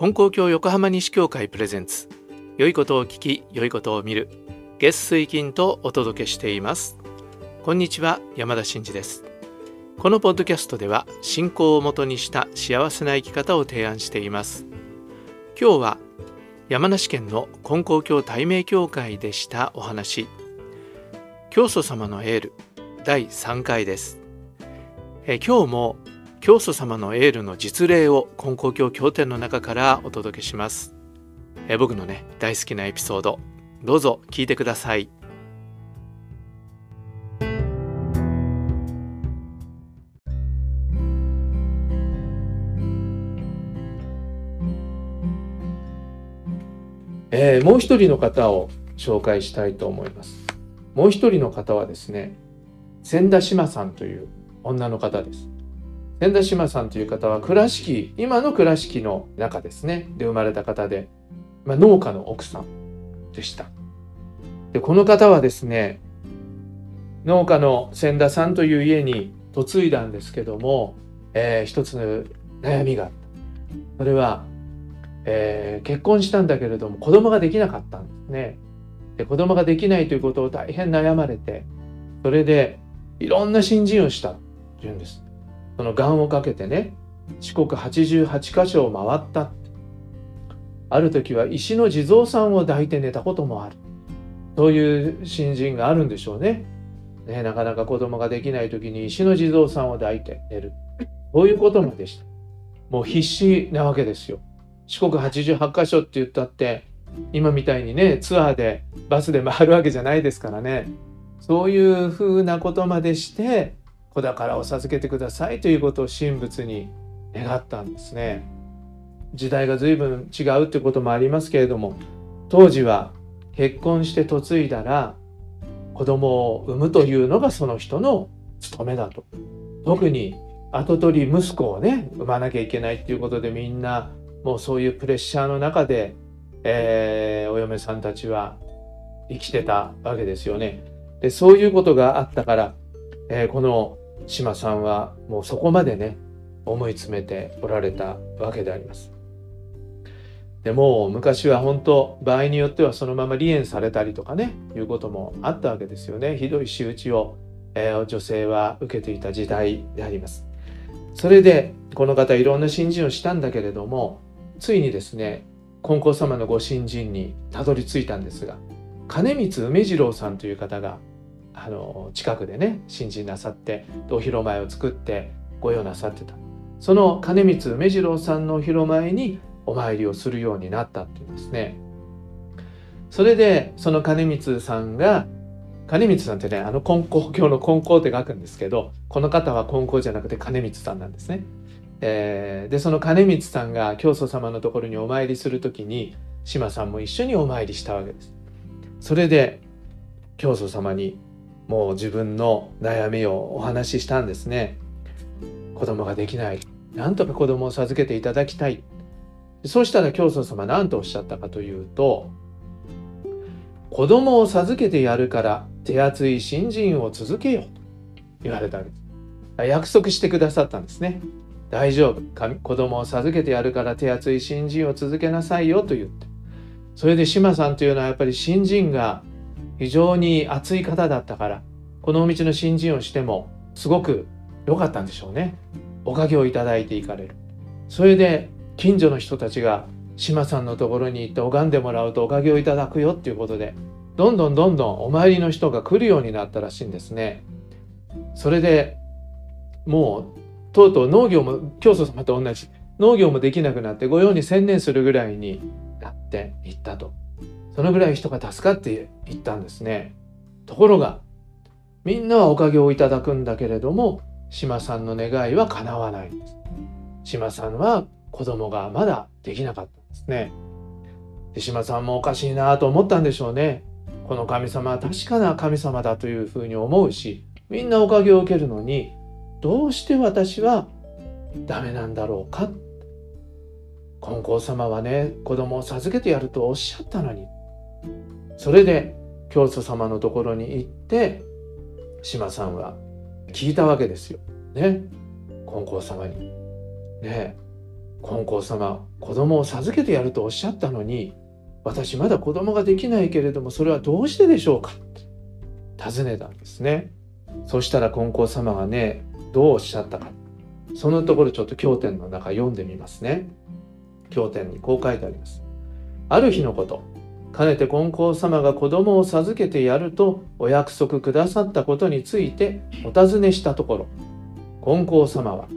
金光教横浜西教会プレゼンツ。良いことを聞き良いことを見る。月水金とお届けしています。こんにちは山田真嗣です。このポッドキャストでは信仰をもとにした幸せな生き方を提案しています。今日は山梨県の金光教対名教会でしたお話。教祖様のエール第3回です。え今日も教祖様のエールの実例を金光教経典の中からお届けします。え僕のね大好きなエピソードどうぞ聞いてください。えー、もう一人の方を紹介したいと思います。もう一人の方はですね千田志麻さんという女の方です。千田志麻さんという方は倉敷今の倉敷の中ですね。で生まれた方で、まあ、農家の奥さんでした。でこの方はですね農家の千田さんという家に嫁いだんですけども、えー、一つの悩みがあった。それは、えー、結婚したんだけれども子供ができなかったんですね。で子供ができないということを大変悩まれてそれでいろんな新人をしたって言うんです。その願をかけてね四国88箇所を回った。ある時は石の地蔵さんを抱いて寝たこともある。そういう新人があるんでしょうね。ねなかなか子供ができない時に石の地蔵さんを抱いて寝る。そういうこともでした。もう必死なわけですよ。四国88箇所って言ったって今みたいにねツアーでバスで回るわけじゃないですからね。そういうふうなことまでして子宝を授けてくださいということを神仏に願ったんですね。時代が随分違うってこともありますけれども当時は結婚して嫁いだら子供を産むというのがその人の務めだと。特に跡取り息子をね産まなきゃいけないっていうことでみんなもうそういうプレッシャーの中で、えー、お嫁さんたちは生きてたわけですよね。でそういうことがあったから、えー、この島さんはもうそこまでね思い詰めておられたわけであります。でも昔は本当場合によってはそのまま離縁されたりとかねいうこともあったわけですよねひどい仕打ちを、えー、女性は受けていた時代でありますそれでこの方いろんな新人をしたんだけれどもついにですね金光様のご新人にたどり着いたんですが金光梅次郎さんという方があの近くでね新人なさってお披露前を作って御用なさってた。その金光梅次郎さんのお披露前にお参りをするようになったっていうんですね。それでその金光さんが金光さんってねあの金光教の金光って書くんですけどこの方は金光じゃなくて金光さんなんですね、えー、でその金光さんが教祖様のところにお参りする時に島さんも一緒にお参りしたわけです。それで教祖様にもう自分の悩みをお話ししたんですね。子供ができない。なんとか子供を授けていただきたい。そうしたら教祖様何とおっしゃったかというと子供を授けてやるから手厚い新人を続けよと言われたわけです。約束してくださったんですね。大丈夫。子供を授けてやるから手厚い新人を続けなさいよと言って。それで志麻さんというのはやっぱり新人が非常に熱い方だったからこの道の新人をしてもすごく良かったんでしょうね。おかげをいただいていかれる。それで近所の人たちが志麻さんのところに行って拝んでもらうとおかげをいただくよっていうことでどんどんどんどんお参りの人が来るようになったらしいんですね。それでもうとうとう農業も教祖様と同じ農業もできなくなって御用に専念するぐらいになっていったと。そのぐらい人が助かっていったんですね。ところがみんなはおかげをいただくんだけれども島さんの願いは叶わないんです。島さんは子供がまだできなかったんですね。で島さんもおかしいなと思ったんでしょうね。この神様は確かな神様だというふうに思うしみんなおかげを受けるのにどうして私はダメなんだろうか金光様はね子供を授けてやるとおっしゃったのにそれで教祖様のところに行って島さんは聞いたわけですよ。ね。金光様に。ね。金光様子供を授けてやるとおっしゃったのに私まだ子供ができないけれどもそれはどうしてでしょうか？尋ねたんですね。そしたら金光様がねどうおっしゃったか。そのところちょっと経典の中読んでみますね。経典にこう書いてあります。ある日のこと。かねて金光様が子供を授けてやるとお約束くださったことについてお尋ねしたところ金光様は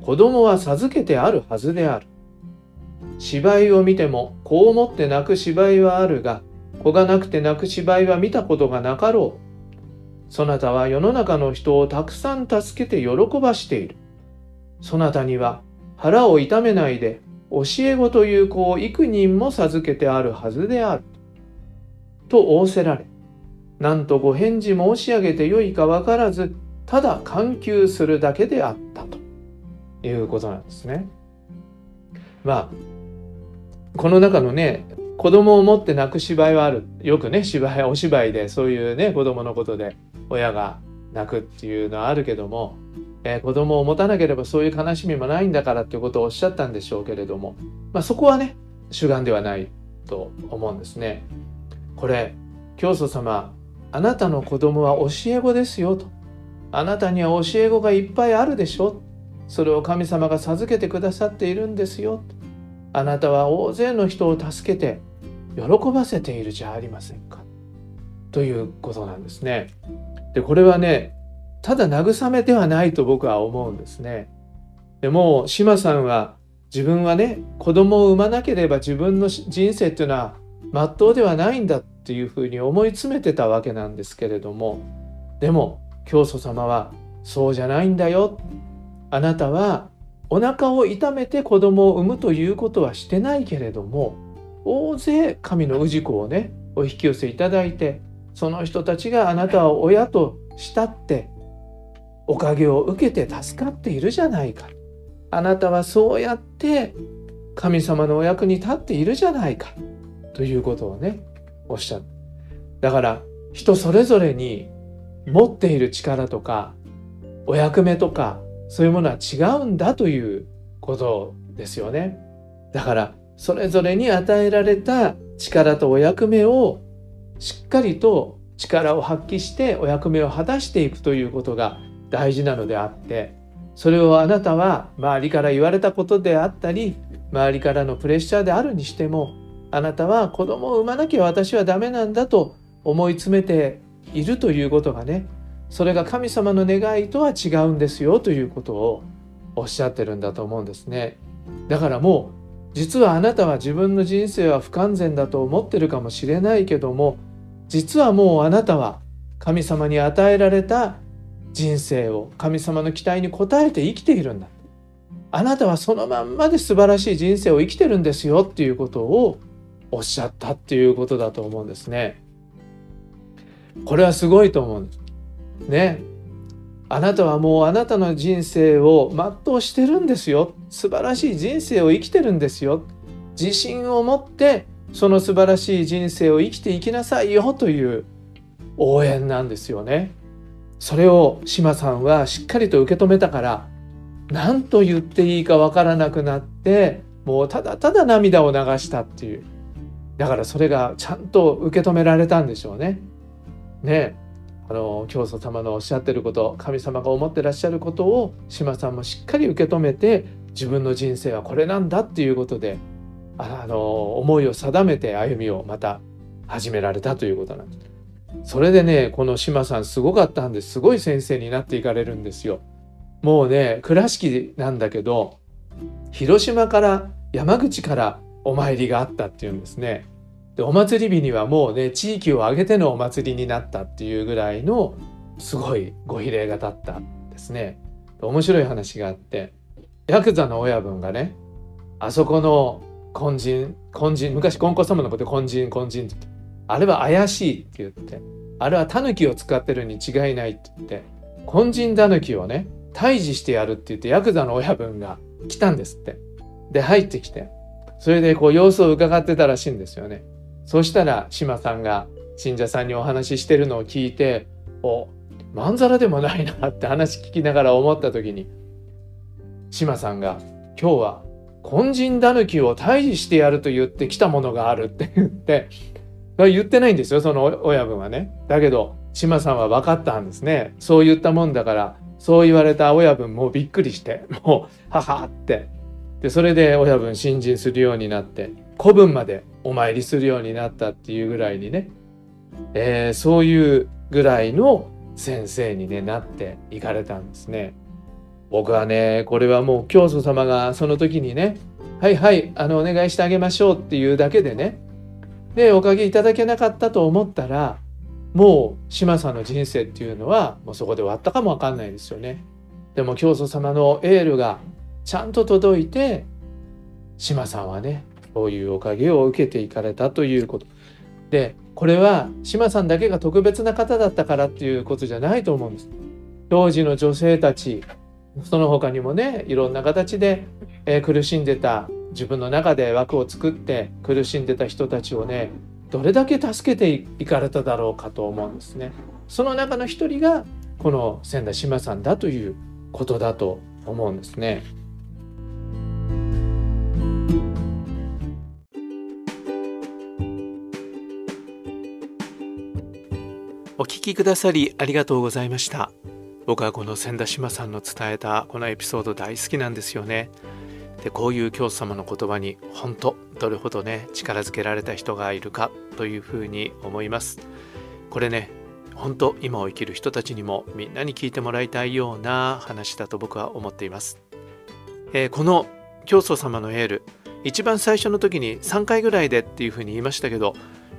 子供は授けてあるはずである。芝居を見てもこう思って泣く芝居はあるが子がなくて泣く芝居は見たことがなかろう。そなたは世の中の人をたくさん助けて喜ばしている。そなたには腹を痛めないで教え子という子を幾人も授けてあるはずである。と仰せられ、なんとご返事申し上げてよいか分からず、ただ緩急するだけであったということなんですね。まあ、この中のね、子供を持って泣く芝居はある。よくね、芝居、お芝居でそういうね、子供のことで親が泣くっていうのはあるけども、えー、子供を持たなければそういう悲しみもないんだからっていうことをおっしゃったんでしょうけれども、まあ、そこはね主眼ではないと思うんですね。これ教祖様あなたの子供は教え子ですよとあなたには教え子がいっぱいあるでしょそれを神様が授けてくださっているんですよあなたは大勢の人を助けて喜ばせているじゃありませんかということなんですね。でこれはねただ慰めではないと僕は思うんですね。でも島さんは自分はね子供を産まなければ自分の人生っていうのはまっとうではないんだっていうふうに思い詰めてたわけなんですけれどもでも教祖様はそうじゃないんだよあなたはお腹を痛めて子供を産むということはしてないけれども大勢神の氏子をねお引き寄せいただいてその人たちがあなたを親と慕っておかげを受けて助かっているじゃないか。あなたはそうやって神様のお役に立っているじゃないか。ということをね、おっしゃる。だから人それぞれに持っている力とかお役目とかそういうものは違うんだということですよね。だからそれぞれに与えられた力とお役目をしっかりと力を発揮してお役目を果たしていくということが大事なのであってそれをあなたは周りから言われたことであったり周りからのプレッシャーであるにしてもあなたは子供を産まなきゃ私はダメなんだと思い詰めているということがねそれが神様の願いとは違うんですよということをおっしゃってるんだと思うんですね。だからもう実はあなたは自分の人生は不完全だと思ってるかもしれないけども実はもうあなたは神様に与えられた人生を神様の期待に応えて生きているんだあなたはそのまんまで素晴らしい人生を生きてるんですよっていうことをおっしゃったっていうことだと思うんですね。これはすごいと思うんです。ね。あなたはもうあなたの人生を全うしてるんですよ。素晴らしい人生を生きてるんですよ。自信を持ってその素晴らしい人生を生きていきなさいよという応援なんですよね。それを島さんはしっかりと受け止めたから何と言っていいかわからなくなってもうただただ涙を流したっていうだからそれがちゃんと受け止められたんでしょうね。ねあの教祖様のおっしゃってること神様が思ってらっしゃることを島さんもしっかり受け止めて自分の人生はこれなんだっていうことであの思いを定めて歩みをまた始められたということなんです。それでねこの島さんすごかったんですごい先生になっていかれるんですよ。もうね倉敷なんだけど広島から山口からお参りがあったっていうんですね。でお祭り日にはもうね地域を挙げてのお祭りになったっていうぐらいのすごいご比例が立ったんですね。面白い話があってヤクザの親分がねあそこの根人根人昔金光様のことで根人根人って言ってあれは怪しいって言って、あれはタヌキを使ってるに違いないって言って、根人タヌキをね、退治してやるって言って、ヤクザの親分が来たんですって。で、入ってきて、それでこう様子を伺ってたらしいんですよね。そしたら、島さんが信者さんにお話ししてるのを聞いて、お、まんざらでもないなって話聞きながら思った時に、島さんが、今日は根人だぬきを退治してやると言ってきたものがあるって言って言ってないんですよその親分はね。だけど島さんは分かったんですねそう言ったもんだからそう言われた親分もびっくりしてもうははってでそれで親分信心するようになって古文までお参りするようになったっていうぐらいにね、えー、そういうぐらいの先生に、ね、なっていかれたんですね。僕はねこれはもう教祖様がその時にね「はいはいあのお願いしてあげましょう」っていうだけでねでおかげいただけなかったと思ったらもう島さんの人生っていうのはもうそこで終わったかもわかんないですよね。でも教祖様のエールがちゃんと届いて島さんはねそういうおかげを受けていかれたということ。でこれは島さんだけが特別な方だったからっていうことじゃないと思うんです。当時の女性たちその他にもねいろんな形で、え、苦しんでた自分の中で枠を作って苦しんでた人たちをねどれだけ助けていかれただろうかと思うんですね。その中の一人がこの千田島さんだということだと思うんですね。お聞きくださりありがとうございました。僕はこの千田島さんの伝えたこのエピソード大好きなんですよね。でこういう教祖様の言葉に本当どれほどね力づけられた人がいるかというふうに思います。これね本当今を生きる人たちにもみんなに聞いてもらいたいような話だと僕は思っています、えー、この教祖様のエール一番最初の時に3回ぐらいでっていうふうに言いましたけど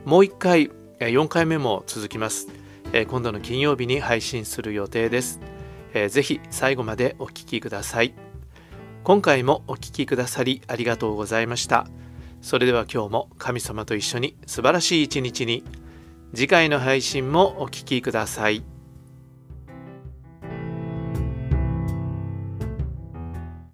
もう1回4回目も続きます、えー、今度の金曜日に配信する予定です、えー、ぜひ最後までお聴きください。今回もお聴きくださりありがとうございました。それでは今日も神様と一緒に素晴らしい一日に次回の配信もお聴きください。